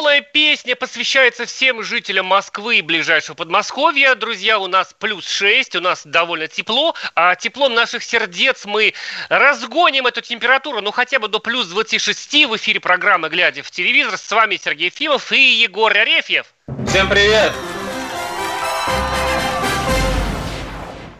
эта веселая песня посвящается всем жителям Москвы и ближайшего Подмосковья. Друзья, у нас плюс 6, у нас довольно тепло, а теплом наших сердец мы разгоним эту температуру, ну хотя бы до плюс 26 в эфире программы «Глядя в телевизор». С вами Сергей Фимов и Егор Арефьев. Всем привет!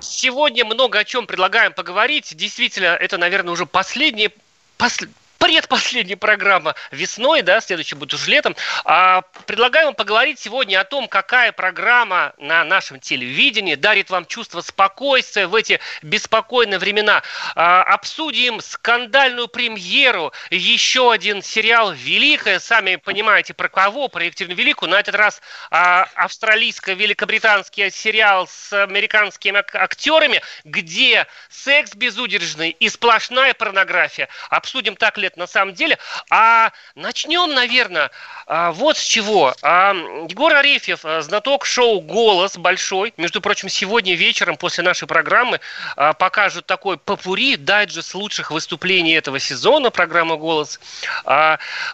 Сегодня много о чем предлагаем поговорить. Действительно, это, наверное, уже последний, пос, предпоследняя программа весной, да, следующий будет уже летом. А, предлагаю вам поговорить сегодня о том, какая программа на нашем телевидении дарит вам чувство спокойствия в эти беспокойные времена. А, обсудим скандальную премьеру, еще один сериал «Великая», сами понимаете, про кого, про Екатерину Великую. На этот раз а, австралийско-великобританский сериал с американскими актерами, где секс безудержный и сплошная порнография. Обсудим так ли лет на самом деле. А начнем, наверное, а, вот с чего. А, Егор Арефьев, а, знаток шоу «Голос» большой. Между прочим, сегодня вечером после нашей программы покажут такой попури, дайджест лучших выступлений этого сезона программы «Голос».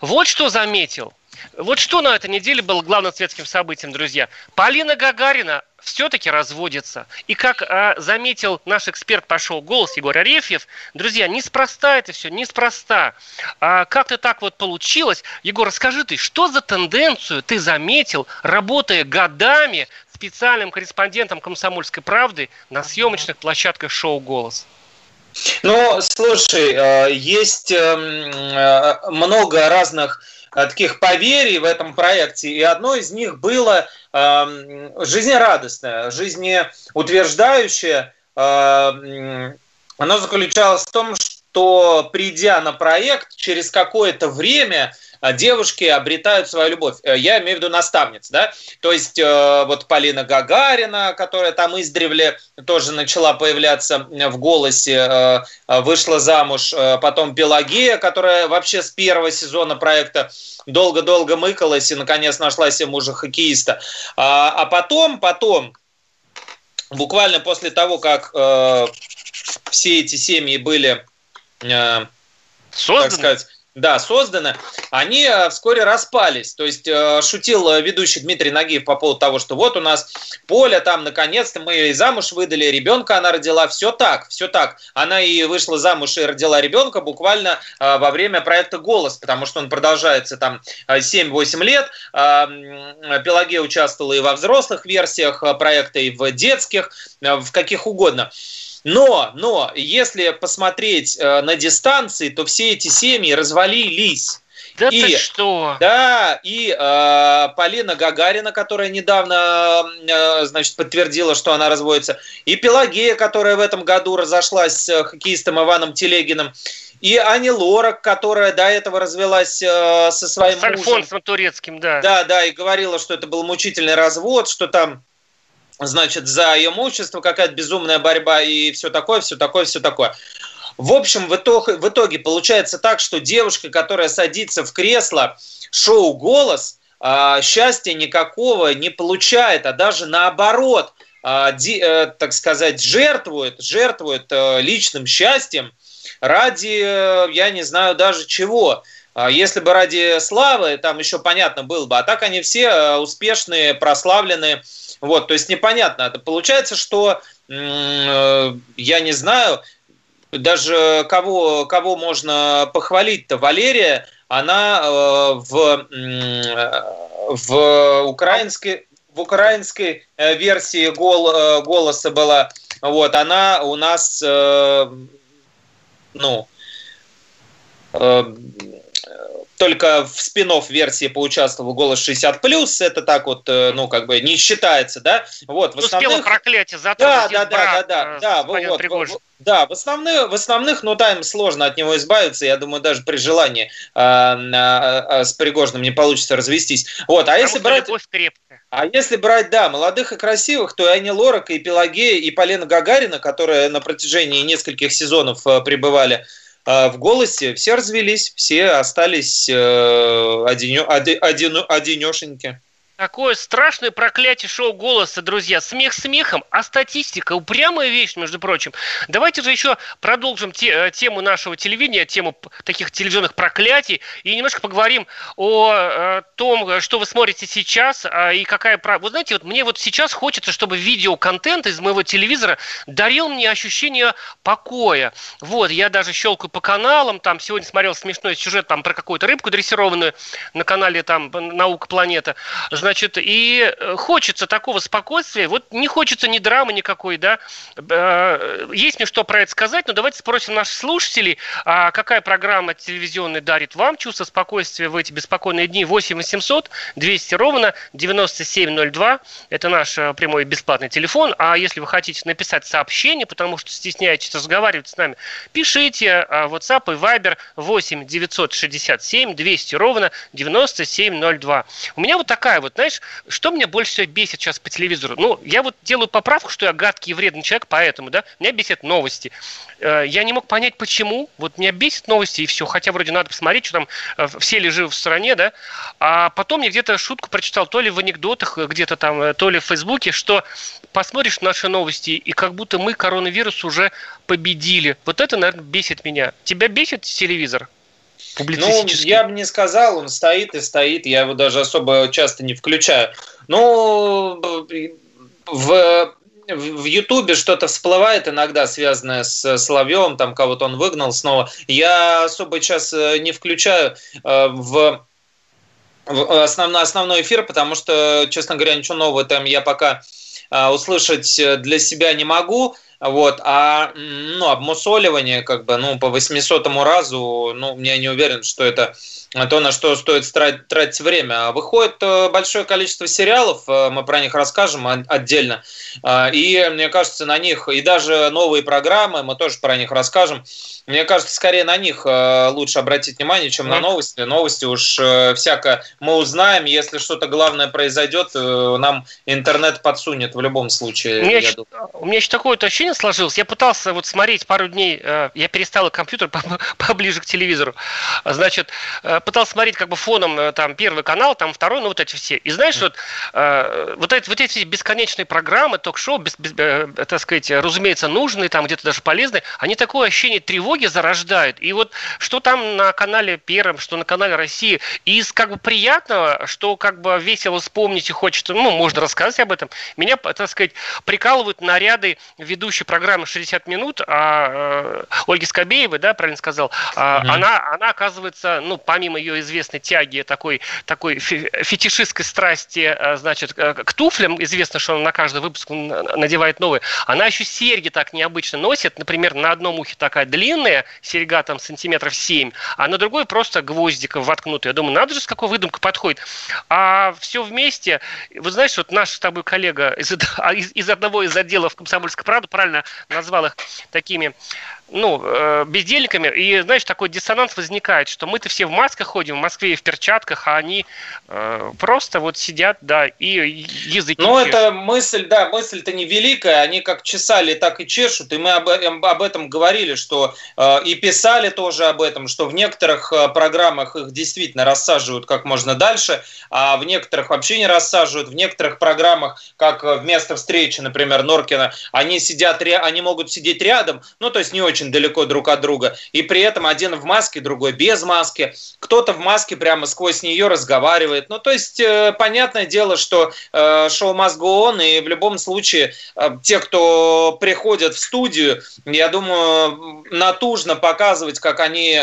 Вот что заметил. Вот что на этой неделе было главным светским событием, друзья. Полина Гагарина все-таки разводится. И как а, заметил наш эксперт по шоу «Голос» Егор Арефьев, друзья, неспроста это все, неспроста. А, как-то так вот получилось. Егор, расскажи ты, что за тенденцию ты заметил, работая годами специальным корреспондентом «Комсомольской правды» на съемочных площадках шоу «Голос»? Ну, слушай, э, есть эм, э, много разных Э, таких поверий в этом проекте, и одно из них было жизнерадостное, жизнеутверждающее. Э, оно заключалось в том, что придя на проект, через какое-то время девушки обретают свою любовь. Э, я имею в виду наставниц, да? То есть э, вот Полина Гагарина, которая там издревле тоже начала появляться в голосе, э, вышла замуж, потом Пелагея, которая вообще с первого сезона проекта долго-долго мыкалась и наконец нашла себе мужа-хоккеиста. А, а потом, потом, буквально после того, как все эти семьи были, Созданы? так сказать, да, созданы, они э, вскоре распались. То есть э, шутил э, ведущий Дмитрий Нагиев по поводу того, что вот у нас Поля там, наконец-то мы ее и замуж выдали, ребенка она родила. Все так, все так. Она и вышла замуж и родила ребенка буквально во время проекта «Голос», потому что он продолжается там 7-8 лет. Пелагея участвовала и во взрослых версиях проекта, и в детских, в каких угодно. Но, но, если посмотреть э, на дистанции, то все эти семьи развалились. Да и, ты что? Да, и э, Полина Гагарина, которая недавно, э, значит, подтвердила, что она разводится, и Пелагея, которая в этом году разошлась с хоккеистом Иваном Телегиным, и Ани Лорак, которая до этого развелась э, со своим с мужем. С Альфонсом Турецким, да. Да, да, и говорила, что это был мучительный развод, что там значит, за имущество, какая-то безумная борьба и все такое, все такое, все такое. В общем, в итоге, в итоге получается так, что девушка, которая садится в кресло шоу «Голос», а, счастья никакого не получает, а даже наоборот, а, э, так сказать, жертвует, жертвует э, личным счастьем ради, э, я не знаю даже чего. А если бы ради славы, там еще понятно было бы. А так они все успешные, прославленные, вот, то есть непонятно. Это получается, что э, я не знаю, даже кого, кого можно похвалить-то. Валерия, она э, в, в украинской в украинской э, версии гол, голоса была, вот, она у нас, ну, только в спин версии поучаствовал «Голос 60+,» это так вот, э, ну, как бы не считается, да? Вот, в основных... Успела проклятие да, да, да, да, да, да, вот, вот, да, в основных, в основных, ну, там сложно от него избавиться, я думаю, даже при желании а, а, с Пригожным не получится развестись. Вот, а Потому если брать... А если брать, да, молодых и красивых, то и Ани Лорак, и Пелагея, и Полина Гагарина, которые на протяжении нескольких сезонов э, пребывали в голосе все развелись, все остались э, одинешеньки. Такое страшное проклятие шоу голоса, друзья. Смех смехом, а статистика упрямая вещь, между прочим. Давайте же еще продолжим те, э, тему нашего телевидения, тему таких телевизионных проклятий, и немножко поговорим о, о э, том, что вы смотрите сейчас, а, и какая... Вы знаете, вот мне вот сейчас хочется, чтобы видеоконтент из моего телевизора дарил мне ощущение покоя. Вот, я даже щелкаю по каналам, там сегодня смотрел смешной сюжет там про какую-то рыбку дрессированную на канале там «Наука планета». Значит, и э, хочется такого спокойствия, вот не хочется ни драмы никакой, да. Э, есть мне что про это сказать, но давайте спросим наших слушателей, а какая программа телевизионная дарит вам чувство спокойствия в эти беспокойные дни? 8 800 200 ровно 9702. Это наш э, прямой бесплатный телефон. А если вы хотите написать сообщение, потому что стесняетесь разговаривать с нами, пишите WhatsApp и Viber 8 967 200 ровно 9702. У меня вот такая вот знаешь, что меня больше всего бесит сейчас по телевизору? Ну, я вот делаю поправку, что я гадкий и вредный человек, поэтому, да, меня бесит новости. Э, я не мог понять, почему. Вот меня бесит новости, и все. Хотя вроде надо посмотреть, что там э, все ли живы в стране, да. А потом я где-то шутку прочитал, то ли в анекдотах, э, где-то там, то ли в Фейсбуке, что посмотришь наши новости, и как будто мы коронавирус уже победили. Вот это, наверное, бесит меня. Тебя бесит телевизор? Ну, я бы не сказал, он стоит и стоит, я его даже особо часто не включаю. Ну, в в Ютубе что-то всплывает иногда, связанное с Соловьевым, там кого-то он выгнал снова. Я особо сейчас э, не включаю э, в основной, основной эфир, потому что, честно говоря, ничего нового там я пока э, услышать для себя не могу. Вот, а ну, обмусоливание, как бы, ну, по 800 разу, ну, я не уверен, что это то, на что стоит тратить время. Выходит э, большое количество сериалов, э, мы про них расскажем отдельно. А, и мне кажется, на них, и даже новые программы, мы тоже про них расскажем. Мне кажется, скорее на них э, лучше обратить внимание, чем на новости. Новости уж всяко мы узнаем, если что-то главное произойдет, нам интернет подсунет в любом случае. У меня, еще, у меня еще такое ощущение сложилось. Я пытался вот смотреть пару дней, я перестал компьютер поближе к телевизору. Значит, пытался смотреть как бы фоном э, там первый канал, там второй, ну вот эти все. И знаешь, вот, э, вот, эти, вот эти бесконечные программы, ток-шоу, без, без, э, так сказать, разумеется, нужные, там где-то даже полезные, они такое ощущение тревоги зарождают. И вот что там на канале Первом, что на канале России, из как бы приятного, что как бы весело вспомнить и хочется, ну, можно рассказать об этом, меня, так сказать, прикалывают наряды ведущей программы «60 минут», а, э, Ольги Скобеевой, да, правильно сказал, а, угу. она, она оказывается, ну, помимо помимо ее известной тяги, такой, такой фетишистской страсти, э, значит, э, к туфлям, известно, что она на каждый выпуск надевает новые, она еще серьги так необычно носит, например, на одном ухе такая длинная серьга, там, сантиметров 7, а на другой просто гвоздиком воткнутый. Я думаю, надо же, с какой выдумкой подходит. А все вместе, вы знаете, вот наш с тобой коллега из, из, из одного из отделов Комсомольской правды правильно назвал их такими ну, э, бездельниками, и, знаешь, такой диссонанс возникает, что мы-то все в масках ходим, в Москве и в перчатках, а они э, просто вот сидят, да, и языки Ну, это мысль, да, мысль-то не великая, они как чесали, так и чешут, и мы об, об этом говорили, что э, и писали тоже об этом, что в некоторых э, программах их действительно рассаживают как можно дальше, а в некоторых вообще не рассаживают, в некоторых программах, как вместо встречи, например, Норкина, они сидят, они могут сидеть рядом, ну, то есть не очень далеко друг от друга, и при этом один в маске, другой без маски, кто-то в маске прямо сквозь нее разговаривает. Ну, то есть, э, понятное дело, что э, шоу must go и в любом случае э, те, кто приходят в студию, я думаю, натужно показывать, как они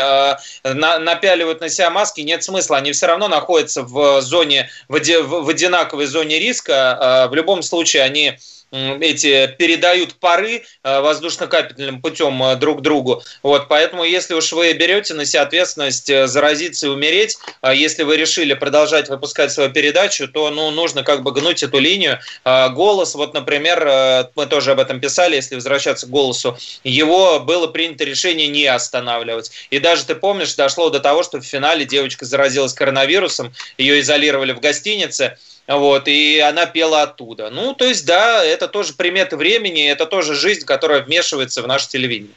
на, напяливают на себя маски, нет смысла. Они все равно находятся в зоне, в, одинаковой зоне риска. Э, в любом случае, они эти передают пары э, воздушно-капельным путем э, друг другу. Вот, поэтому, если уж вы берете на себя ответственность э, заразиться и умереть, если вы решили продолжать выпускать свою передачу, то ну, нужно как бы гнуть эту линию. Голос, вот, например, мы тоже об этом писали, если возвращаться к голосу, его было принято решение не останавливать. И даже, ты помнишь, дошло до того, что в финале девочка заразилась коронавирусом, ее изолировали в гостинице, вот, и она пела оттуда. Ну, то есть, да, это тоже приметы времени, это тоже жизнь, которая вмешивается в наше телевидение.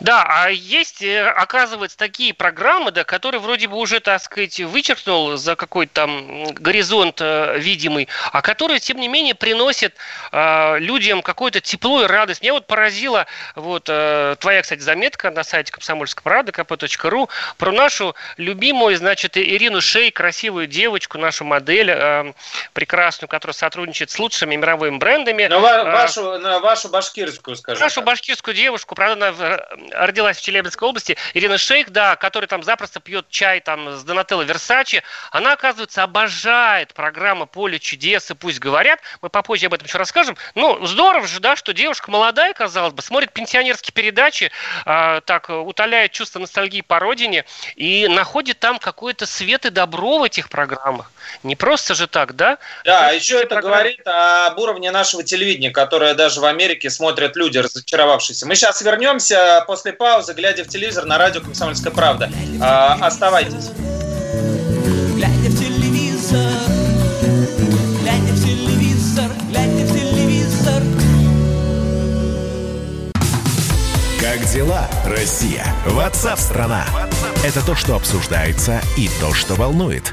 Да, а есть, э, оказывается, такие программы, да, которые вроде бы уже, так сказать, вычеркнул за какой-то там горизонт э, видимый, а которые, тем не менее, приносят э, людям какое-то тепло и радость. Меня вот поразила вот э, твоя, кстати, заметка на сайте комсомольской правды kp.ru про нашу любимую, значит, Ирину Шей, красивую девочку, нашу модель э, прекрасную, которая сотрудничает с лучшими мировыми брендами. Но э, вашу, на вашу башкирскую, скажи. Нашу башкирскую девушку, правда, она родилась в Челябинской области, Ирина Шейх, да, которая там запросто пьет чай там с Донателло Версачи, она, оказывается, обожает программу «Поле чудес» и «Пусть говорят». Мы попозже об этом еще расскажем. Ну, здорово же, да, что девушка молодая, казалось бы, смотрит пенсионерские передачи, э, так, утоляет чувство ностальгии по родине и находит там какой-то свет и добро в этих программах. Не просто же так, да? Да, а еще это программы... говорит об уровне нашего телевидения, которое даже в Америке смотрят люди, разочаровавшиеся. Мы сейчас вернемся после паузы, глядя в телевизор на радио «Комсомольская правда». А, оставайтесь. Глядя в телевизор, глядя в телевизор, глядя в телевизор. Как дела, Россия? Ватсап-страна! Это то, что обсуждается и то, что волнует.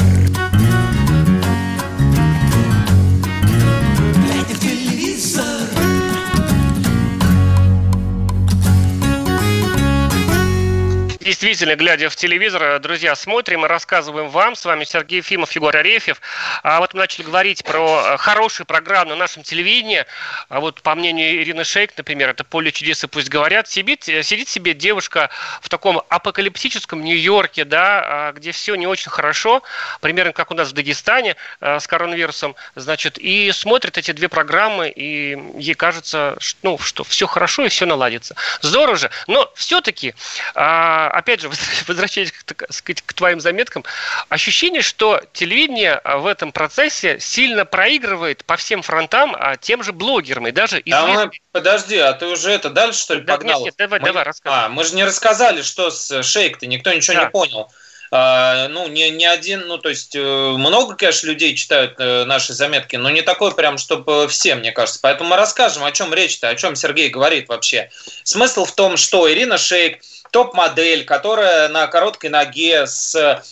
действительно, глядя в телевизор, друзья, смотрим и рассказываем вам. С вами Сергей Ефимов, Егор Арефьев. А вот мы начали говорить про хорошие программы на нашем телевидении. А вот по мнению Ирины Шейк, например, это «Поле чудес и пусть говорят», сидит, сидит себе девушка в таком апокалиптическом Нью-Йорке, да, а, где все не очень хорошо, примерно как у нас в Дагестане а, с коронавирусом, значит, и смотрит эти две программы, и ей кажется, ну, что все хорошо и все наладится. Здорово же, но все-таки, опять же, возвращаясь к, сказать, к твоим заметкам, ощущение, что телевидение а, в этом процессе сильно проигрывает по всем фронтам а тем же блогерам и даже известным... А мы, подожди, а ты уже это дальше, что ли, погнал? Нет, нет, давай, мы, давай, рассказывай. А, мы же не рассказали, что с шейк-то, никто ничего да. не понял. Uh, ну, не, не один, ну, то есть, uh, много, конечно, людей читают uh, наши заметки, но не такой прям, чтобы все, мне кажется. Поэтому мы расскажем, о чем речь-то, о чем Сергей говорит вообще. Смысл в том, что Ирина Шейк топ-модель, которая на короткой ноге с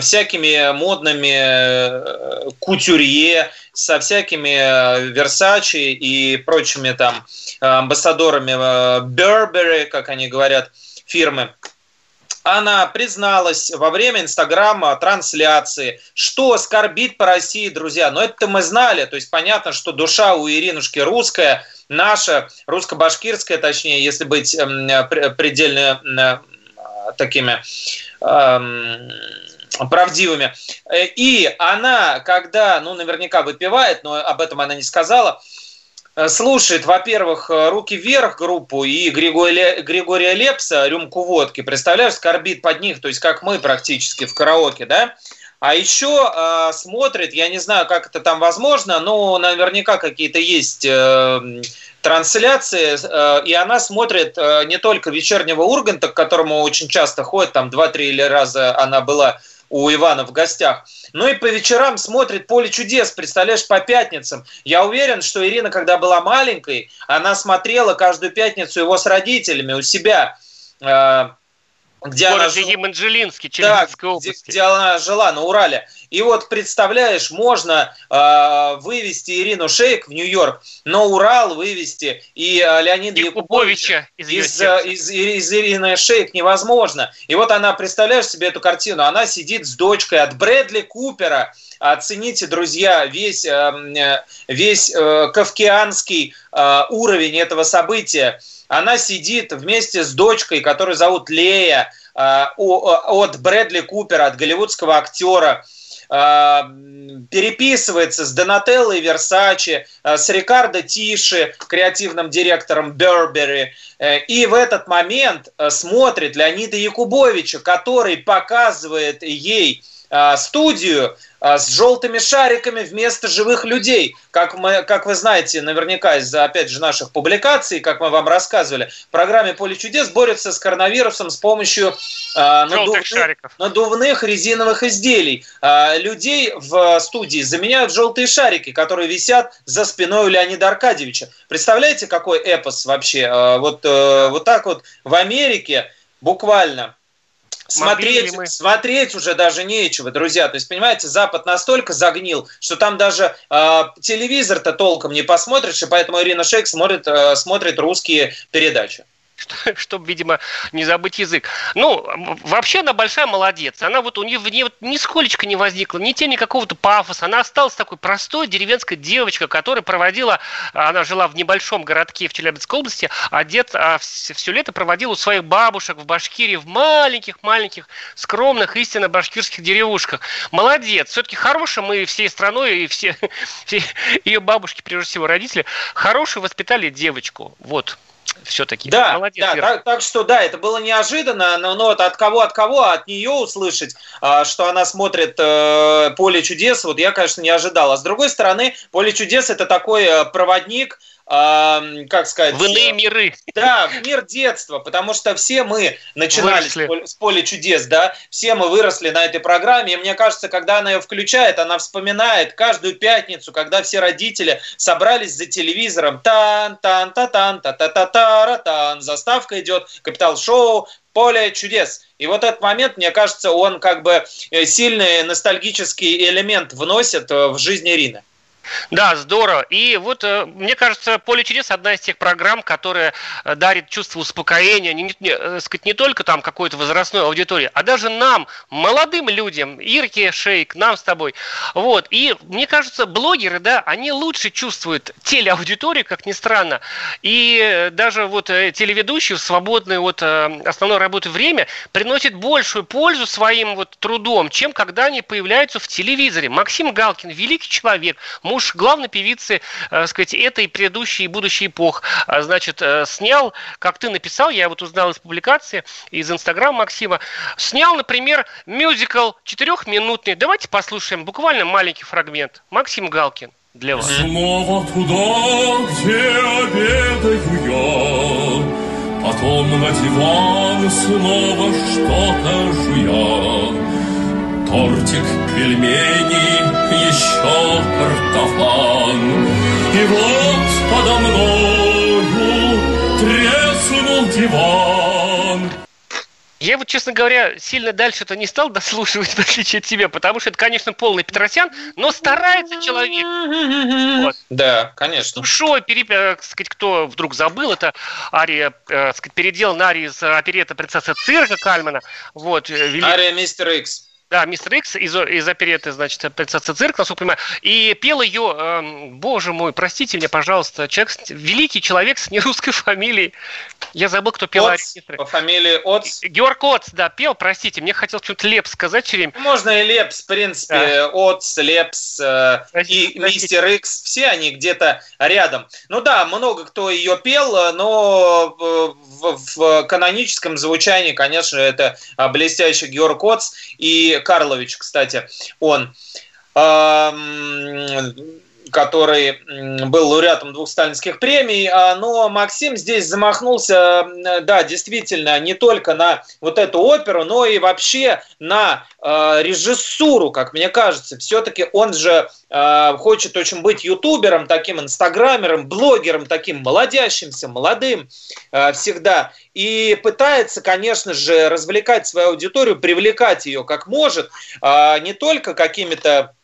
всякими модными э, кутюрье, со всякими Версачи э, и прочими там амбассадорами Бербери, э, как они говорят, фирмы. Она призналась во время инстаграма трансляции, что скорбит по России, друзья. Но это мы знали. То есть понятно, что душа у Иринушки русская, наша, русско-башкирская, точнее, если быть эм, предельно э, такими эм, правдивыми. Э, и она, когда, ну, наверняка выпивает, но об этом она не сказала, слушает, во-первых, «Руки вверх» группу и Григория, Григория Лепса «Рюмку водки», представляешь, скорбит под них, то есть как мы практически в караоке, да, а еще э, смотрит, я не знаю, как это там возможно, но наверняка какие-то есть э, трансляции, э, и она смотрит э, не только вечернего Урганта, к которому очень часто ходит, там два-три раза она была у Ивана в гостях. Ну и по вечерам смотрит «Поле чудес», представляешь, по пятницам. Я уверен, что Ирина, когда была маленькой, она смотрела каждую пятницу его с родителями у себя э, где в городе она Еманжелинске, Челябинской да, области. Где, где она жила, на Урале. И вот, представляешь, можно э, вывести Ирину Шейк в Нью-Йорк, но Урал вывести и э, Леонида Якубовича из, из, из, из Ирины Шейк невозможно. И вот она, представляешь себе эту картину, она сидит с дочкой от Брэдли Купера, оцените, друзья, весь, эм, э, весь э, кавкианский э, уровень этого события – она сидит вместе с дочкой, которую зовут Лея, э, от Брэдли Купера, от голливудского актера. переписывается с Донателлой Версачи, с Рикардо Тиши, креативным директором Бербери, и в этот момент смотрит Леонида Якубовича, который показывает ей студию, а, с желтыми шариками вместо живых людей. Как, мы, как вы знаете, наверняка из-за, опять же, наших публикаций, как мы вам рассказывали, в программе «Поле чудес» борются с коронавирусом с помощью э, надувных, надувных резиновых изделий. Э, людей в студии заменяют желтые шарики, которые висят за спиной у Леонида Аркадьевича. Представляете, какой эпос вообще? Э, вот, э, вот так вот в Америке буквально смотреть, мы... смотреть уже даже нечего, друзья. То есть, понимаете, Запад настолько загнил, что там даже э, телевизор-то толком не посмотришь, и поэтому Ирина Шейк смотрит, э, смотрит русские передачи. чтобы, видимо, не забыть язык. Ну, вообще она большая молодец. Она вот у нее в ней вот нисколечко не возникла, ни тени какого-то пафоса. Она осталась такой простой деревенской девочкой, которая проводила, она жила в небольшом городке в Челябинской области, а дед а, все лето проводил у своих бабушек в Башкирии, в маленьких-маленьких, скромных, истинно башкирских деревушках. Молодец. Все-таки хорошая мы всей страной и все, все ее бабушки, прежде всего родители, хорошую воспитали девочку. Вот все-таки. Да, Молодец, да так, так что да, это было неожиданно, но, но вот от кого, от кого, от нее услышать, а, что она смотрит э, «Поле чудес», вот я, конечно, не ожидал. А с другой стороны, «Поле чудес» это такой э, как сказать... В иные миры. Да, в мир детства, потому что все мы начинали выросли. с поля чудес, да, все мы выросли на этой программе, и мне кажется, когда она ее включает, она вспоминает каждую пятницу, когда все родители собрались за телевизором, тан тан та тан та та та та тан заставка идет, капитал шоу, поле чудес. И вот этот момент, мне кажется, он как бы э, сильный ностальгический элемент вносит э, в жизнь Ирины. Да, здорово. И вот, э, мне кажется, «Поле чудес» одна из тех программ, которая э, дарит чувство успокоения, не, не, э, сказать, не только там какой-то возрастной аудитории, а даже нам, молодым людям, Ирке, Шейк, нам с тобой. Вот. И мне кажется, блогеры, да, они лучше чувствуют телеаудиторию, как ни странно. И даже вот телеведущие в свободное от основной работы время приносят большую пользу своим вот трудом, чем когда они появляются в телевизоре. Максим Галкин, великий человек, муж главной певицы, э, сказать, этой предыдущей и будущей эпох, а, значит, э, снял, как ты написал, я вот узнал из публикации, из Инстаграма Максима, снял, например, мюзикл четырехминутный. Давайте послушаем буквально маленький фрагмент. Максим Галкин для вас. Снова туда, где обедаю я, Потом на диван снова что-то жуя. Тортик, пельмени, еще картофан. И вот подо мною треснул диван. Я вот, честно говоря, сильно дальше это не стал дослушивать, в отличие от тебя, потому что это, конечно, полный Петросян, но старается человек. Вот. Да, конечно. Душой, переп... Э, сказать, кто вдруг забыл, это ария, э, сказать, передел на арии из оперета принцесса цирка Кальмана. Вот, э, велик... Ария Мистер Икс. Да, мистер Икс из, из опереты, значит, принцесса цирк, насколько понимаю. И пел ее, э, боже мой, простите меня, пожалуйста, человек, великий человек с нерусской фамилией. Я забыл, кто пел Оц, По фамилии Оц. Георг Оц, да, пел, простите, мне хотелось что-то Лепс сказать все время. Можно и Лепс, в принципе, да. Оц, Лепс э, простите, и простите. мистер Икс, все они где-то рядом. Ну да, много кто ее пел, но в, в каноническом звучании, конечно, это блестящий Георг Оц. И Карлович, кстати, он который был лауреатом двух сталинских премий, а, но Максим здесь замахнулся, да, действительно, не только на вот эту оперу, но и вообще на э, режиссуру, как мне кажется. Все-таки он же э, хочет очень быть ютубером, таким инстаграмером, блогером, таким молодящимся, молодым всегда. И пытается, конечно же, развлекать свою аудиторию, привлекать ее как может, не только какими-то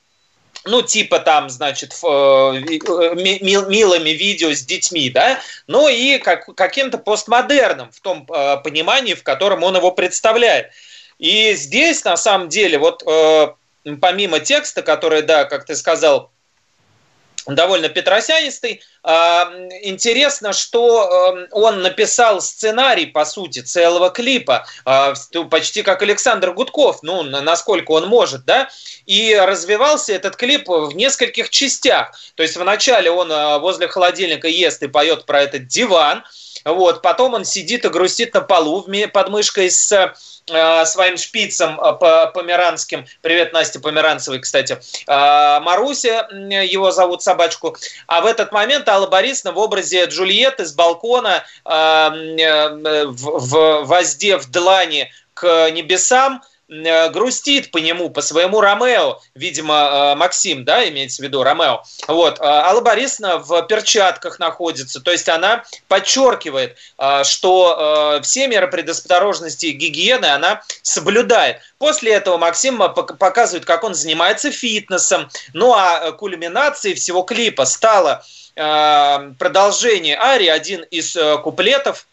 ну, типа там, значит, э, милыми видео с детьми, да, но и как, каким-то постмодерном в том э, понимании, в котором он его представляет. И здесь, на самом деле, вот э, помимо текста, который, да, как ты сказал, довольно петросянистый. А, интересно, что эм, он написал сценарий, по сути, целого клипа, а, почти как Александр Гудков, ну, насколько он может, да, и развивался этот клип в нескольких частях. То есть вначале он э, возле холодильника ест и поет про этот диван, вот, потом он сидит и грустит на полу под мышкой с своим шпицем э, померанским. Привет, Настя Померанцевой, кстати. Э, Маруся, его зовут собачку. А в этот момент Алла Борисовна в образе Джульетты с балкона, воздев длани к небесам, Э, грустит по нему, по своему Ромео, видимо, э, Максим, да, имеется в виду Ромео. Вот. Э, Алла Борисовна в перчатках находится, то есть она подчеркивает, что все меры предосторожности и гигиены она соблюдает. После этого Максим показывает, как он занимается фитнесом. Ну а кульминацией всего клипа стало продолжение арии, один из куплетов,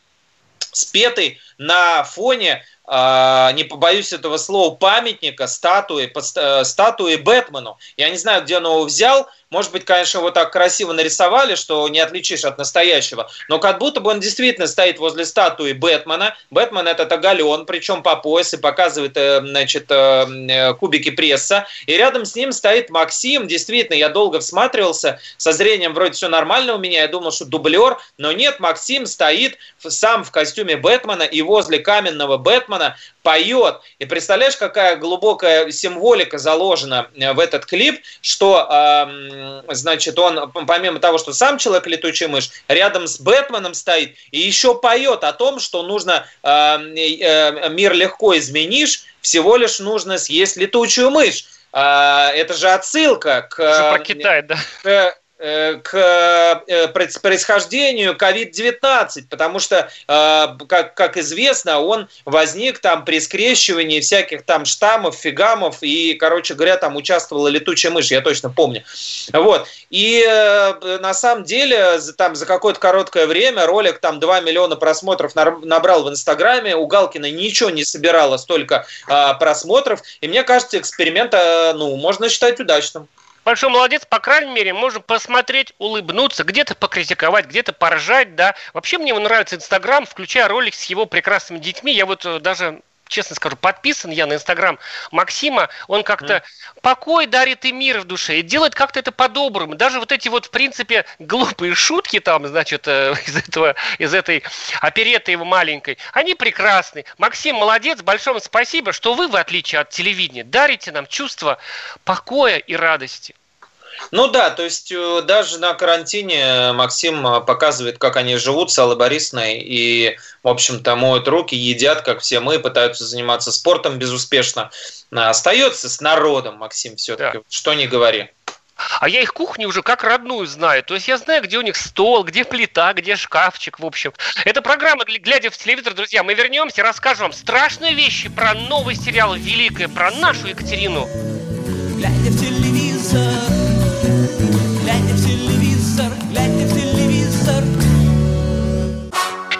спетый на фоне не побоюсь этого слова, памятника, статуи, э, статуи Бэтмену. Я не знаю, где он его взял, может быть, конечно, его так красиво нарисовали, что не отличишь от настоящего. Но как будто бы он действительно стоит возле статуи Бэтмена. Бэтмен этот оголен, причем по пояс, и показывает э, значит, э, кубики пресса. И рядом с ним стоит Максим. Действительно, я долго всматривался. Со зрением вроде все нормально у меня. Я думал, что дублер. Но нет, Максим стоит сам в костюме Бэтмена и возле каменного Бэтмена поет. И представляешь, какая глубокая символика заложена э, в этот клип, что, значит, он, помимо того, что сам человек летучая мышь, рядом с Бэтменом стоит и еще поет о том, что нужно э, мир легко изменишь, всего лишь нужно съесть летучую мышь. Э, это же отсылка к... Уже про Китай, да. К, к э, происхождению COVID-19, потому что, э, как, как известно, он возник там при скрещивании всяких там штаммов, фигамов, и, короче говоря, там участвовала летучая мышь, я точно помню. Вот. И на самом деле там за какое-то короткое время ролик там 2 миллиона просмотров набрал в Инстаграме, у Галкина ничего не собирало столько просмотров, и мне кажется, эксперимент, ну, можно считать удачным большой молодец, по крайней мере, можем посмотреть, улыбнуться, где-то покритиковать, где-то поржать, да. Вообще мне нравится Инстаграм, включая ролик с его прекрасными детьми. Я вот э, даже честно скажу, подписан я на Инстаграм Максима, он как-то mm. покой дарит и мир в душе, и делает как-то это по-доброму. Даже вот эти вот, в принципе, глупые шутки там, значит, э, из, этого, из этой опереты его маленькой, они прекрасны. Максим, молодец, большое вам спасибо, что вы, в отличие от телевидения, дарите нам чувство покоя и радости. Ну да, то есть э, даже на карантине Максим э, показывает, как они живут с Аллой Борисовной и, в общем-то, моют руки, едят, как все мы, пытаются заниматься спортом безуспешно. Остается с народом, Максим, все-таки, да. что не говори. А я их кухню уже как родную знаю. То есть я знаю, где у них стол, где плита, где шкафчик, в общем. Это программа «Глядя в телевизор», друзья. Мы вернемся, расскажем вам страшные вещи про новый сериал «Великое», про нашу Екатерину. Глядя в телевизор,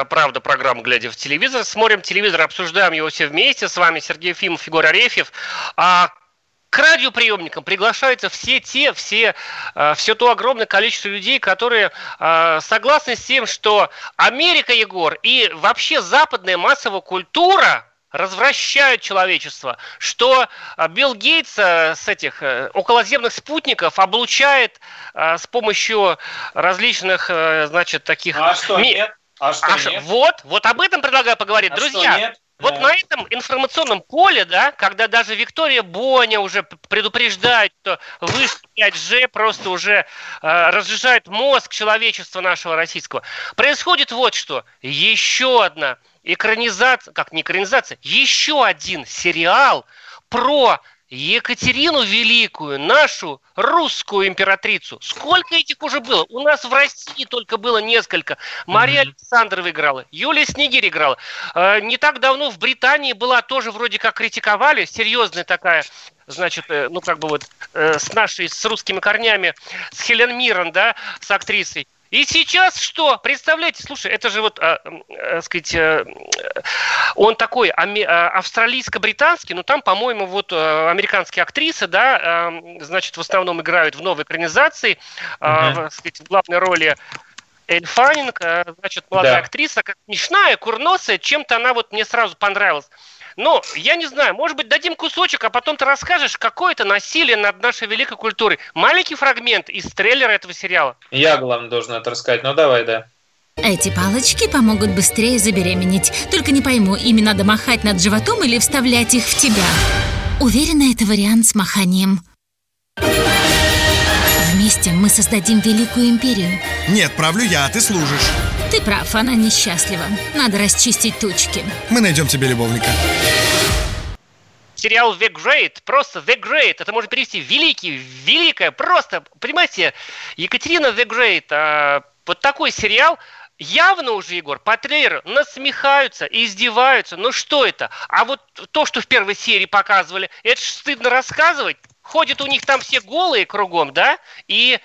Это правда программа «Глядя в телевизор». Смотрим телевизор, обсуждаем его все вместе. С вами Сергей Фимов, Егор Арефьев. А к радиоприемникам приглашаются все те, все, э, все то огромное количество людей, которые э, согласны с тем, что Америка, Егор, и вообще западная массовая культура развращают человечество, что э, Билл Гейтс с этих околоземных спутников облучает с помощью различных, значит, таких... А что, нет? А что, А нет? вот, вот об этом предлагаю поговорить. А что, Друзья, нет? вот Да. на этом информационном поле, да, когда даже Виктория Боня уже предупреждает, что вышка 5G просто уже э, разжижает мозг человечества нашего российского, происходит вот что. Еще одна экранизация, как не экранизация, еще один сериал про Екатерину Великую, нашу русскую императрицу. Сколько этих уже было? У нас в России только было несколько. Мария Мгм. Александрова играла, Юлия Снегирь играла. Э, Не так давно в Британии была тоже вроде как критиковали, серьезная такая, значит, э, ну как бы вот э, с нашей, с русскими корнями, с Хелен Миррен, да, с актрисой. И сейчас что? Представляете, слушай, это же вот, а, э, сказать, э, э, он такой австралийско-британский, но там, по-моему, вот американские актрисы, да, э, значит, в основном играют в новой экранизации, а, в, сказать, в главной роли Эль Фаннинг, значит, молодая Да. актриса, смешная, курносая, чем-то она вот мне сразу понравилась. Но я не знаю, может быть, дадим кусочек, а потом ты расскажешь, какое это насилие над нашей великой культурой. Маленький фрагмент из трейлера этого сериала. Я, главное, должен это рассказать. Ну, давай, да. Эти палочки помогут быстрее забеременеть. Только не пойму, ими надо махать над животом или вставлять их в тебя. Уверена, это вариант с маханием. Вместе мы создадим великую империю. Нет, правлю я, а ты служишь. Ты прав, она несчастлива. Надо расчистить тучки. Мы найдем тебе любовника. Сериал The Great, просто The Great, это можно перевести великий, великая, просто, понимаете, Екатерина The Great, а, вот такой сериал, явно уже, Егор, по трейлеру насмехаются, издеваются, ну что это? А вот то, что в первой серии показывали, это ж стыдно рассказывать, ходят у них там все голые кругом, да, и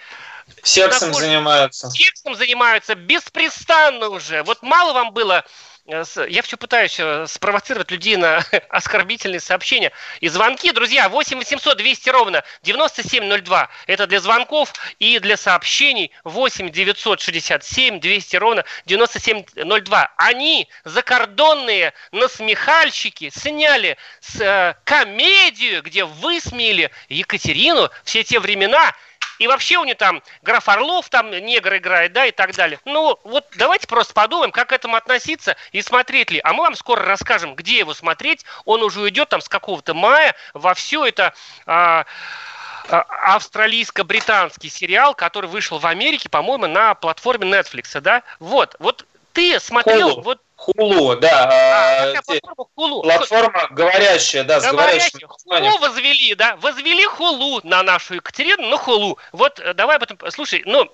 Сексом Такой- занимаются. сексом занимаются беспрестанно уже. Вот мало вам было... э, Я все пытаюсь э, спровоцировать людей на оскорбительные сообщения и звонки. Друзья, 8 800 200 ровно 9702. Это для звонков и для сообщений 8 967 200 ровно 9702. Они, закордонные насмехальщики, сняли с, э, комедию, где высмеяли Екатерину все те времена, и вообще у нее там граф Орлов, там негр играет, да, и так далее. Ну, вот давайте просто подумаем, как к этому относиться и смотреть ли. А мы вам скоро расскажем, где его смотреть. Он уже уйдет там с какого-то мая во все это а, а, австралийско-британский сериал, который вышел в Америке, по-моему, на платформе Netflix, да? Вот, вот ты смотрел, Hulu. вот Хулу, да. а, а, те- платформа Hulu? Платформа говорящая, да, с говорящим. Хулу возвели, да? Возвели хулу на нашу Екатерину, ну хулу. Вот э, давай об этом... Слушай, ну,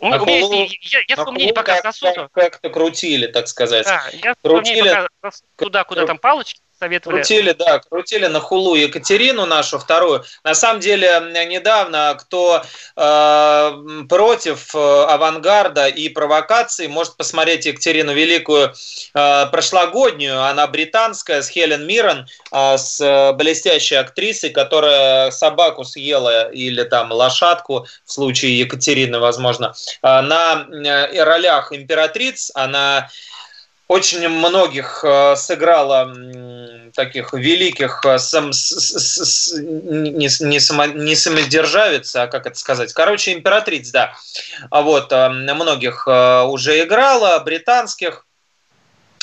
у На меня есть... Hulu- Я, я На свое мнение пока как- засуну. как- Как-то крутили, так сказать. Да, я свое мнение Крутили- пока засуну туда, куда там палочки советовали. Крутили, да, крутили на хулу Екатерину нашу вторую. На самом деле, недавно кто э, против э, авангарда и провокаций, может посмотреть Екатерину Великую э, прошлогоднюю. Она британская, с Хелен Миррен, э, с э, блестящей актрисой, которая собаку съела или там лошадку, в случае Екатерины, возможно, э, на ролях императриц. Она очень многих сыграла таких великих э, сам, с- с- не, не, само- не самодержавец, а как это сказать, короче, императриц, да. А вот э, многих э, уже играла, британских.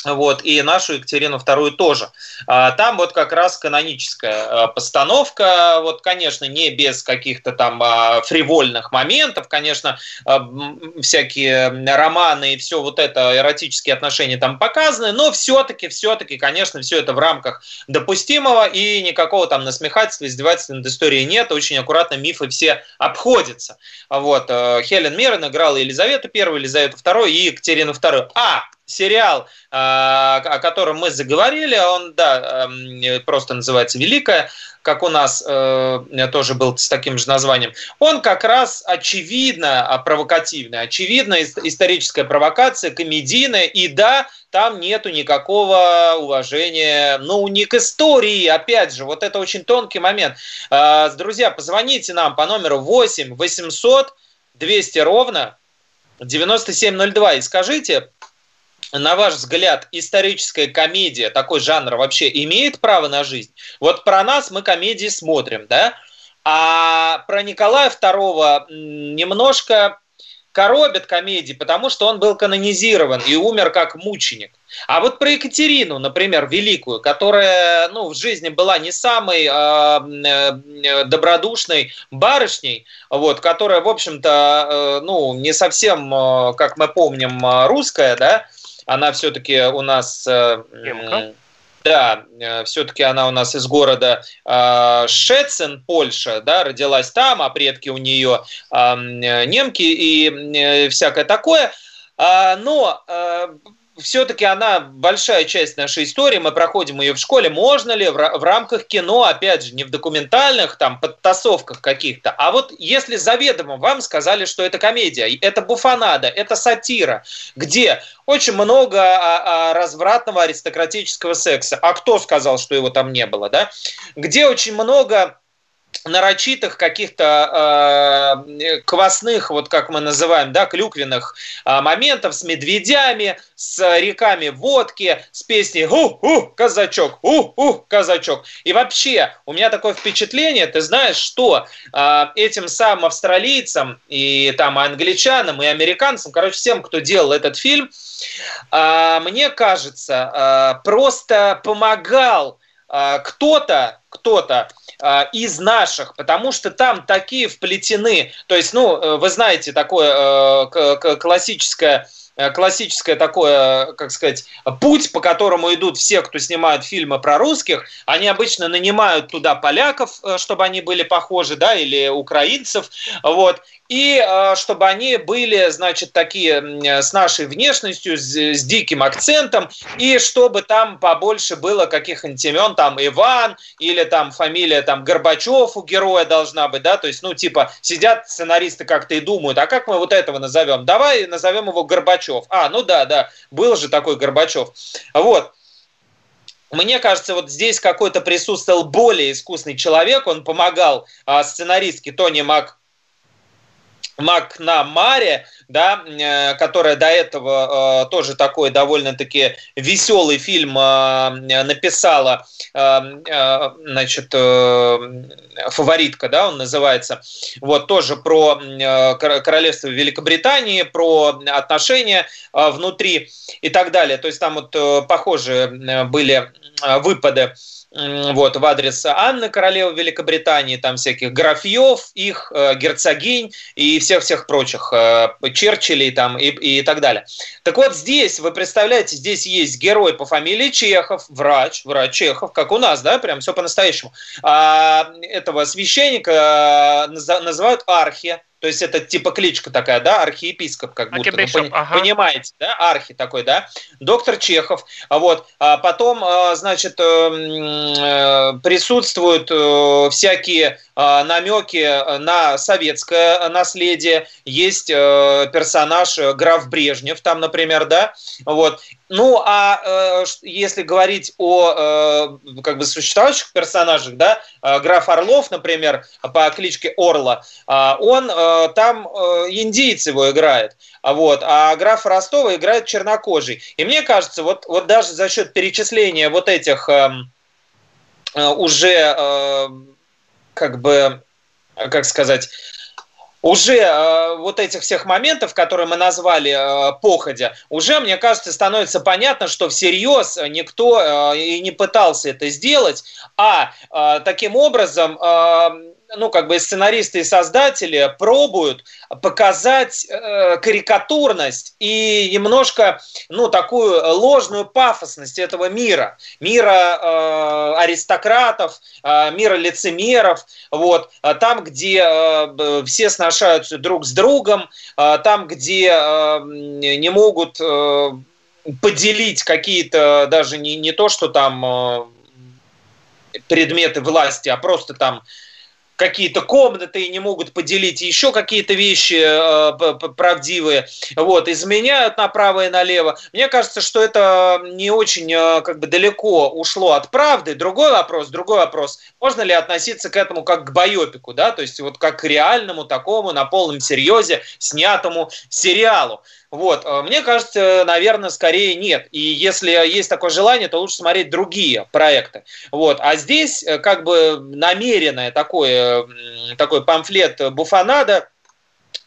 Вот, и нашу Екатерину вторую тоже. А, Там вот как раз каноническая а, постановка, вот, конечно, не без каких-то там а, фривольных моментов, конечно, всякие романы и все вот это, эротические отношения там показаны, но все-таки, все-таки, конечно, все это в рамках допустимого, и никакого там насмехательства, издевательства над историей нет, очень аккуратно мифы все обходятся. Вот, Хелен Миррен играла Елизавету Первую, Елизавету Вторую и Екатерину Вторую. А, сериал, а, о котором мы заговорили, он, да, эм, просто называется «Великая», как у нас э, тоже был с таким же названием, он как раз очевидно а, провокативный, очевидно ис- историческая провокация, комедийная, и да, там нету никакого уважения, ну, не к истории, опять же, вот это очень тонкий момент. А, Друзья, позвоните нам по номеру 8 800 200 ровно 9702 и скажите, на ваш взгляд, историческая комедия, такой жанр вообще имеет право на жизнь? Вот про нас мы комедии смотрим, да? А про Николая II немножко коробят комедии, потому что он был канонизирован и умер как мученик. А вот про Екатерину, например, Великую, которая ну, в жизни была не самой э, добродушной барышней, вот, которая, в общем-то, э, ну, не совсем, э, как мы помним, русская, да, она все-таки у нас... Э, да, э, все-таки она у нас из города э, Шецен, Польша, да, родилась там, а предки у нее э, немки и всякое такое. А, но все-таки она большая часть нашей истории, мы проходим ее в школе. Можно ли в, рамках кино, опять же, не в документальных там подтасовках каких-то, а вот если заведомо вам сказали, что это комедия, это буфанада, это сатира, где очень много а, а, развратного аристократического секса, а кто сказал, что его там не было, да? Где очень много нарочитых каких-то э, квасных, вот как мы называем, да, клюквенных э, моментов с медведями, с реками водки, с песней «У-у, казачок, у-у, казачок». И вообще, у меня такое впечатление, ты знаешь, что э, этим самым австралийцам и там англичанам, и американцам, короче, всем, кто делал этот фильм, э, мне кажется, э, просто помогал э, кто-то, кто-то, из наших, потому что там такие вплетены, то есть, ну, э, вы знаете, такое э, классическое Э, классическое такое, как сказать, путь, по которому идут все, кто снимают фильмы про русских. Они обычно нанимают туда поляков, э, чтобы они были похожи, да, или украинцев, вот, и э, чтобы они были, значит, такие с нашей внешностью, с, с диким акцентом, и чтобы там побольше было каких-нибудь имен, там Иван, или там фамилия там Горбачев у героя должна быть, да, то есть, ну, типа, сидят сценаристы как-то и думают, а как мы вот этого назовем? Давай назовем его Горбачев. А, ну да, да, был же такой Горбачев. Вот. Мне кажется, вот здесь какой-то присутствовал более искусный человек, он помогал а, сценаристке Тони Мак Макнамаре, да, э, которая до этого э, тоже такой довольно-таки веселый фильм э, написала, значит, фаворитка, да, он называется, вот тоже про королевство Великобритании, про отношения внутри и так далее. То есть там вот похожие были выпады вот, в адрес Анны, королевы Великобритании, там всяких графьев, их, э, герцогинь и всех-всех прочих, э, Черчиллей там и, и так далее. Так вот здесь, вы представляете, здесь есть герой по фамилии Чехов, врач, врач Чехов, как у нас, да, прям все по-настоящему. А этого священника э, называют Архи, то есть это типа кличка такая, да, архиепископ, как будто, вы пони- ага. понимаете, да, архи такой, да, доктор Чехов, а вот, а потом, а, значит, э, э, присутствуют э, всякие а, намеки на советское наследие, есть персонаж граф Брежнев там, например, да, вот, ну, а э, если говорить о э, как бы существующих персонажах, да, э, граф Орлов, например, по кличке Орла, э, он э, там э, индийец его играет, а вот, а граф Ростова играет чернокожий. И мне кажется, вот, вот даже за счет перечисления вот этих э, э, уже э, как бы, как сказать, уже э, вот этих всех моментов, которые мы назвали э, походя, уже, мне кажется, становится понятно, что всерьез никто э, и не пытался это сделать, а э, таким образом э, ну, как бы сценаристы и создатели пробуют показать э, карикатурность и немножко, ну, такую ложную пафосность этого мира. Мира э, аристократов, э, мира лицемеров, вот. Там, где э, все сношаются друг с другом, э, там, где э, не могут э, поделить какие-то, даже не, не то, что там э, предметы власти, а просто там какие-то комнаты и не могут поделить еще какие-то вещи э, правдивые, вот, изменяют направо и налево. Мне кажется, что это не очень э, как бы далеко ушло от правды. Другой вопрос, другой вопрос, можно ли относиться к этому как к байопику, да, то есть вот как к реальному такому на полном серьезе снятому сериалу. Вот, э, мне кажется, наверное, скорее нет. И если есть такое желание, то лучше смотреть другие проекты. Вот, а здесь э, как бы намеренное такое, такой памфлет Буфанада,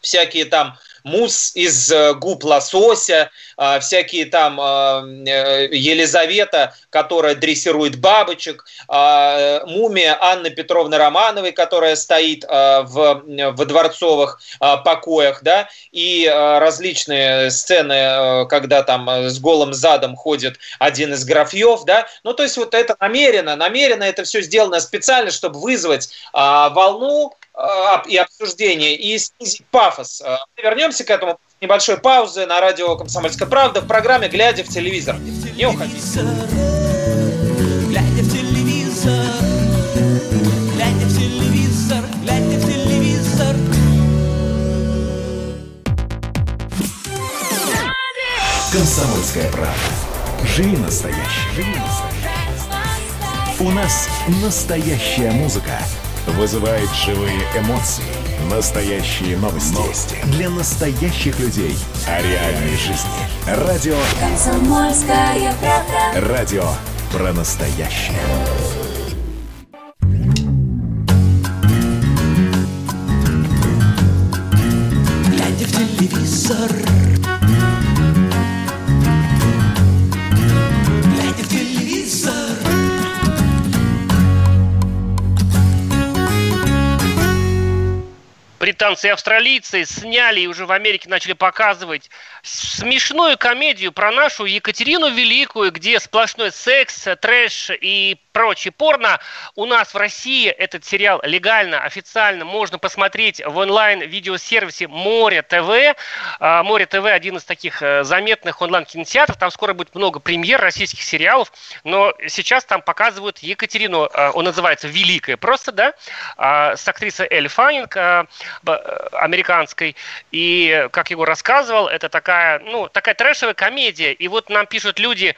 всякие там мусс из губ лосося, всякие там Елизавета, которая дрессирует бабочек, мумия Анны Петровны Романовой, которая стоит в, в дворцовых покоях, да, и различные сцены, когда там с голым задом ходит один из графьев, да, ну то есть вот это намеренно, намеренно это все сделано специально, чтобы вызвать а, волну а, и обсуждение и снизить пафос. А, вернемся к этому небольшой паузы на радио «Комсомольская правда» в программе «Глядя в телевизор». Не уходите. Глядя в телевизор, глядя в телевизор, глядя в телевизор. Комсомольская правда. Живи настоящий. Живи настоящий. У нас настоящая музыка вызывает живые эмоции. Настоящие новости. Новости. Для настоящих людей. О реальной жизни. Радио. Комсомольская правда. Радио про настоящее. Глядя в телевизор. Британцы и австралийцы сняли и уже в Америке начали показывать смешную комедию про нашу Екатерину Великую, где сплошной секс, трэш и прочее порно. У нас в России этот сериал легально, официально можно посмотреть в онлайн-видеосервисе Море ТВ. А, Море ТВ один из таких э, заметных онлайн-кинотеатров. Там скоро будет много премьер российских сериалов. Но сейчас там показывают Екатерину, э, он называется «Великая» просто, да, а, с актрисой Эль Фаннинг, э, американской. И, как Егор рассказывал, это такая, ну, такая трэшевая комедия. И вот нам пишут люди,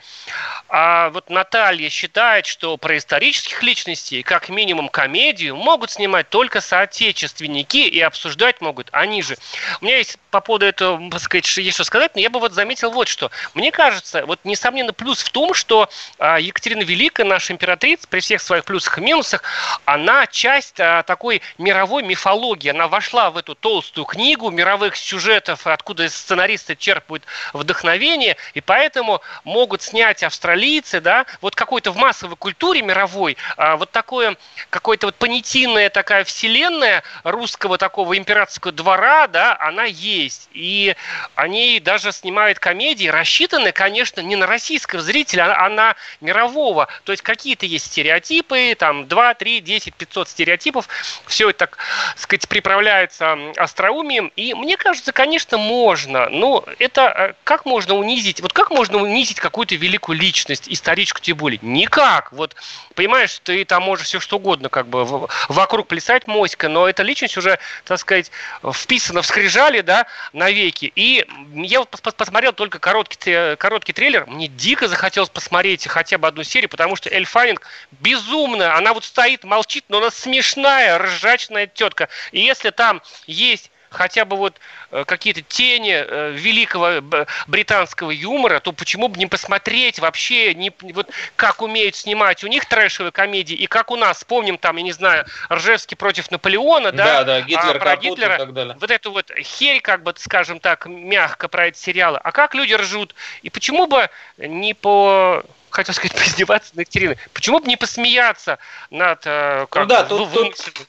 а вот Наталья считает, что про исторических личностей, как минимум комедию, могут снимать только соотечественники и обсуждать могут они же. У меня есть по поводу этого, сказать, есть что сказать, но я бы вот заметил вот что. Мне кажется, вот несомненно плюс в том, что а, Екатерина Великая, наша императрица, при всех своих плюсах и минусах, она часть а, такой мировой мифологии. Она вошла в эту толстую книгу мировых сюжетов, откуда сценаристы черпают вдохновение, и поэтому могут снять австралийцы, да, вот какой-то в массовой культуре мировой, а, вот такое, какое-то вот понятийная такая вселенная русского такого императорского двора, да, она есть. И они даже снимают комедии, рассчитанные, конечно, не на российского зрителя, а на мирового. То есть какие-то есть стереотипы, там 2, 3, 10, 500 стереотипов. Все это, так сказать, приправляется остроумием. И мне кажется, конечно, можно. Но это э, как можно унизить? Вот как можно унизить какую-то великую личность, историчку тем более? Никак. Вот, понимаешь, ты там можешь все что угодно как бы вокруг плясать моська, но эта личность уже, так сказать, вписана в скрижали, да, навеки. И я вот пос- пос- посмотрел только короткий, короткий трейлер, мне дико захотелось посмотреть хотя бы одну серию, потому что Эль Фаннинг безумная, она вот стоит, молчит, но она смешная, ржачная тетка. И если там есть хотя бы вот э, какие-то тени э, великого британского юмора, то почему бы не посмотреть вообще, не, вот как умеют снимать у них трэшевые комедии, и как у нас, вспомним там, я не знаю, Ржевский против Наполеона, да, Да, да, Гитлер а про капут и Гитлера, так далее. вот эту вот херь, как бы, скажем так, мягко про эти сериалы. А как люди ржут? И почему бы не по хотел сказать, поиздеваться над Екатериной. Почему бы не посмеяться над... э, как, Ну да, тут- вымышленным-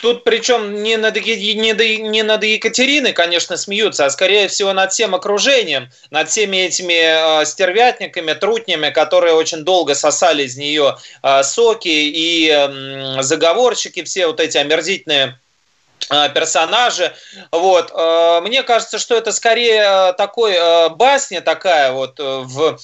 Тут причем не над, не, не над Екатериной, конечно, смеются, а скорее всего над всем окружением, над всеми этими э, стервятниками, трутнями, которые очень долго сосали из нее э, соки, и м, заговорщики, все вот эти омерзительные э, персонажи. Вот. Э, Мне кажется, что это скорее э, такой э, басня такая вот э, в,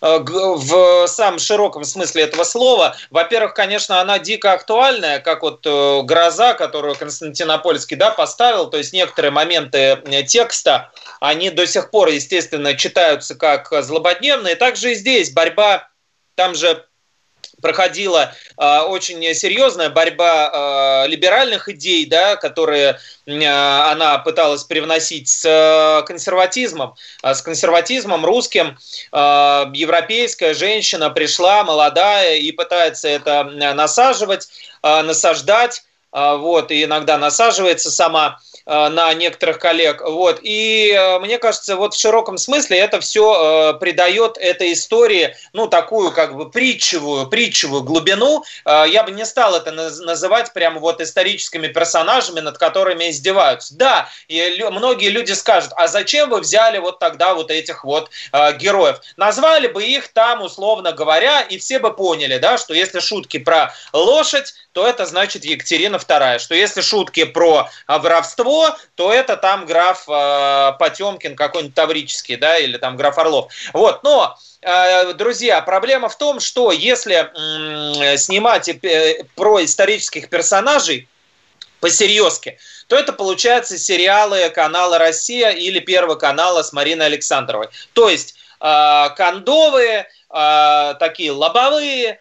э, в самом широком смысле этого слова. Во-первых, конечно, она дико актуальная, как вот э, «Гроза», которую Константинопольский да, поставил, то есть некоторые моменты э, текста, они до сих пор, естественно, читаются как злободневные. Также и здесь борьба, там же проходила э, очень серьезная борьба э, либеральных идей, да, которые э, она пыталась привносить с э, консерватизмом, э, с консерватизмом русским. Э, европейская женщина пришла, молодая, и пытается это э, насаживать, э, насаждать. а, вот, и иногда насаживается сама Э, на некоторых коллег. Вот. И э, мне кажется, вот в широком смысле это все э, придает этой истории, ну, такую как бы притчевую, притчевую глубину. Я бы не стал это называть прямо вот историческими персонажами, над которыми издеваются. Да, и многие люди скажут, а зачем вы взяли вот тогда вот этих вот героев? Назвали бы их там, условно говоря, и все бы поняли, да, что если шутки про лошадь, то это значит Екатерина II, что если шутки про воровство, то это там граф э, Потемкин какой-нибудь таврический, да, или там граф Орлов. Вот, но э, Друзья, проблема в том, что если снимать э, про исторических персонажей по-серьезки, то это получается сериалы канала «Россия» или Первого канала с Мариной Александровой. То есть э, кондовые, такие лобовые,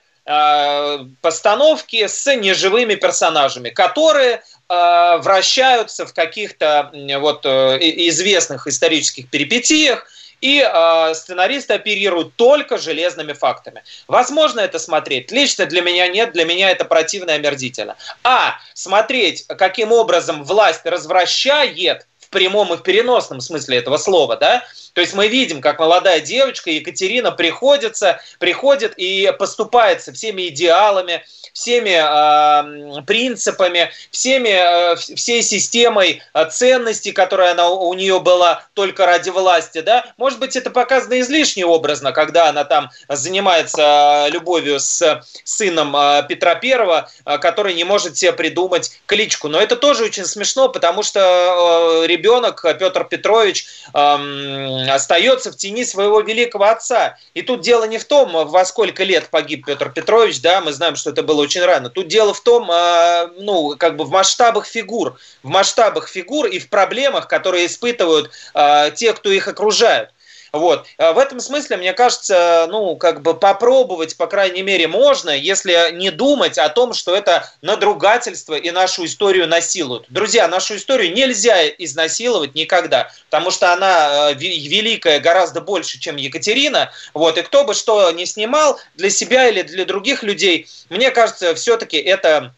постановки с неживыми персонажами, которые вращаются в каких-то вот э, известных исторических перипетиях, и э, сценаристы оперируют только железными фактами. Возможно это смотреть? Лично для меня нет, для меня это противно и омерзительно. А смотреть, каким образом власть развращает прямом и в переносном смысле этого слова, да, то есть мы видим, как молодая девочка Екатерина приходится, приходит и поступается всеми идеалами, всеми э, принципами, всеми, э, всей системой э, ценностей, которая она, у нее была только ради власти, да, может быть, это показано излишне образно, когда она там занимается э, любовью с сыном э, Петра Первого, э, который не может себе придумать кличку, но это тоже очень смешно, потому что ребенок Петр Петрович эм, остается в тени своего великого отца, и тут дело не в том, во сколько лет погиб Петр Петрович, да, мы знаем, что это было очень рано. Тут дело в том, а, ну, как бы в масштабах фигур, в масштабах фигур и в проблемах, которые испытывают а, те, кто их окружают. Вот. А в этом смысле, мне кажется, ну, как бы попробовать, по крайней мере, можно, если не думать о том, что это надругательство и нашу историю насилуют. Друзья, нашу историю нельзя изнасиловать никогда, потому что она э, великая гораздо больше, чем Екатерина. Вот. И кто бы что ни снимал для себя или для других людей, мне кажется, все-таки это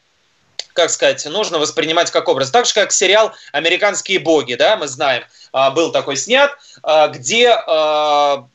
как сказать, нужно воспринимать как образ. Так же, как сериал «Американские боги», да, мы знаем, а, был такой снят, а, где а,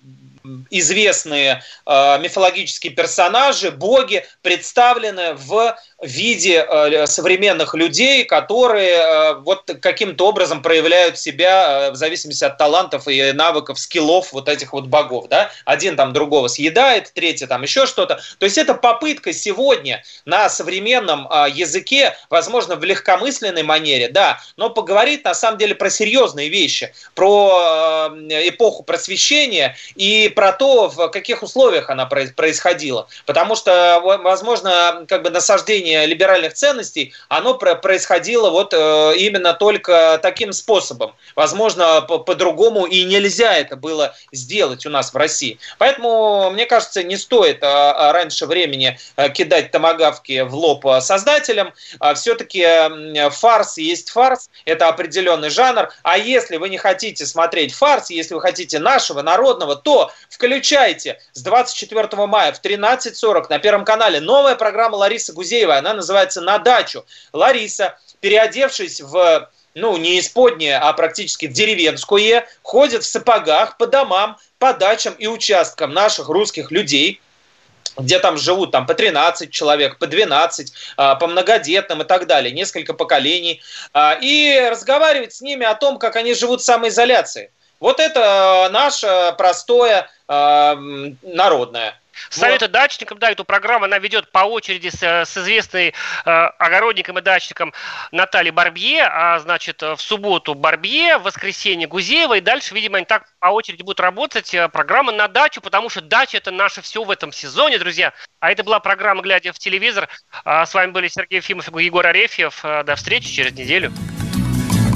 известные мифологические персонажи, боги представлены в в виде э, современных людей, которые э, вот каким-то образом проявляют себя э, в зависимости от талантов и навыков, скиллов вот этих вот богов. Да? Один там другого съедает, третий там еще что-то. То есть это попытка сегодня на современном языке, возможно, в легкомысленной манере, да, но поговорить на самом деле про серьезные вещи, про эпоху просвещения и про то, в каких условиях она происходила. Потому что, возможно, как бы насаждение становление либеральных ценностей, оно происходило вот э, именно только таким способом. Возможно, по-другому и нельзя это было сделать у нас в России. Поэтому, мне кажется, не стоит а, а, раньше времени э, кидать томогавки в лоб создателям. А Все-таки фарс есть фарс, это определенный жанр. А если вы не хотите смотреть фарс, если вы хотите нашего народного, то включайте с 24 мая в 13.40 на Первом канале новая программа Ларисы Гузеевой она называется «На дачу». Лариса, переодевшись в ну, не исподнее, а практически в деревенское, ходит в сапогах по домам, по дачам и участкам наших русских людей, где там живут там по 13 человек, по 12, а, по многодетным и так далее, несколько поколений, а, и разговаривать с ними о том, как они живут в самоизоляции. Вот это наше простое а, народное. Советы вот. дачникам, да, эту программу она ведет по очереди с, с известной э, огородником и дачником Натальей Барбье, а значит в субботу Барбье, в воскресенье Гузеева, и дальше, видимо, они так по очереди будут работать. Э, программа на дачу, потому что дача это наше все в этом сезоне, друзья. А это была программа «Глядя в телевизор». А с вами были Сергей Ефимов и Егор Арефьев. Э, до встречи через неделю.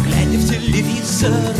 Глядя в телевизор,